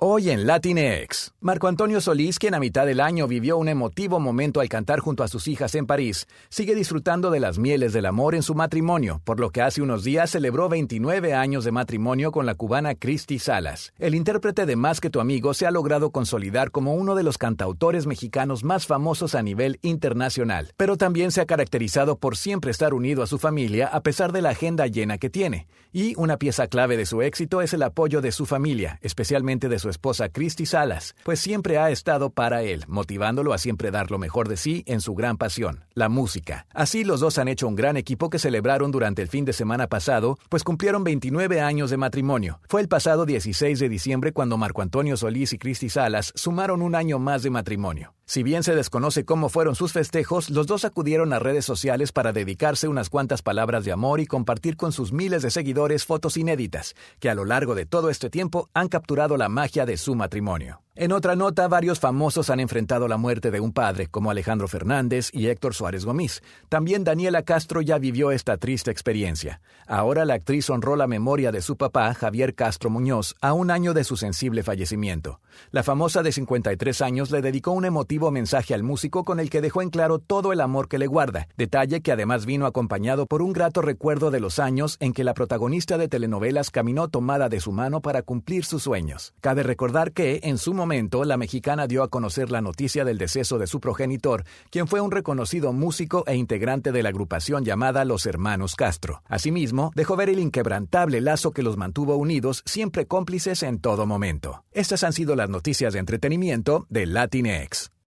Hoy en Latinex, Marco Antonio Solís, quien a mitad del año vivió un emotivo momento al cantar junto a sus hijas en París, sigue disfrutando de las mieles del amor en su matrimonio, por lo que hace unos días celebró 29 años de matrimonio con la cubana Cristi Salas. El intérprete de Más que tu amigo se ha logrado consolidar como uno de los cantautores mexicanos más famosos a nivel internacional, pero también se ha caracterizado por siempre estar unido a su familia a pesar de la agenda llena que tiene. Y una pieza clave de su éxito es el apoyo de su familia, especialmente de su esposa Christy Salas, pues siempre ha estado para él, motivándolo a siempre dar lo mejor de sí en su gran pasión, la música. Así los dos han hecho un gran equipo que celebraron durante el fin de semana pasado, pues cumplieron 29 años de matrimonio. Fue el pasado 16 de diciembre cuando Marco Antonio Solís y Christy Salas sumaron un año más de matrimonio. Si bien se desconoce cómo fueron sus festejos, los dos acudieron a redes sociales para dedicarse unas cuantas palabras de amor y compartir con sus miles de seguidores fotos inéditas, que a lo largo de todo este tiempo han capturado la magia de su matrimonio. En otra nota, varios famosos han enfrentado la muerte de un padre, como Alejandro Fernández y Héctor Suárez Gómez. También Daniela Castro ya vivió esta triste experiencia. Ahora la actriz honró la memoria de su papá, Javier Castro Muñoz, a un año de su sensible fallecimiento. La famosa de 53 años le dedicó un emotivo mensaje al músico con el que dejó en claro todo el amor que le guarda, detalle que además vino acompañado por un grato recuerdo de los años en que la protagonista de telenovelas caminó tomada de su mano para cumplir sus sueños. Cabe recordar que, en su momento, la mexicana dio a conocer la noticia del deceso de su progenitor, quien fue un reconocido músico e integrante de la agrupación llamada Los Hermanos Castro. Asimismo, dejó ver el inquebrantable lazo que los mantuvo unidos, siempre cómplices en todo momento. Estas han sido las noticias de entretenimiento de Latinx.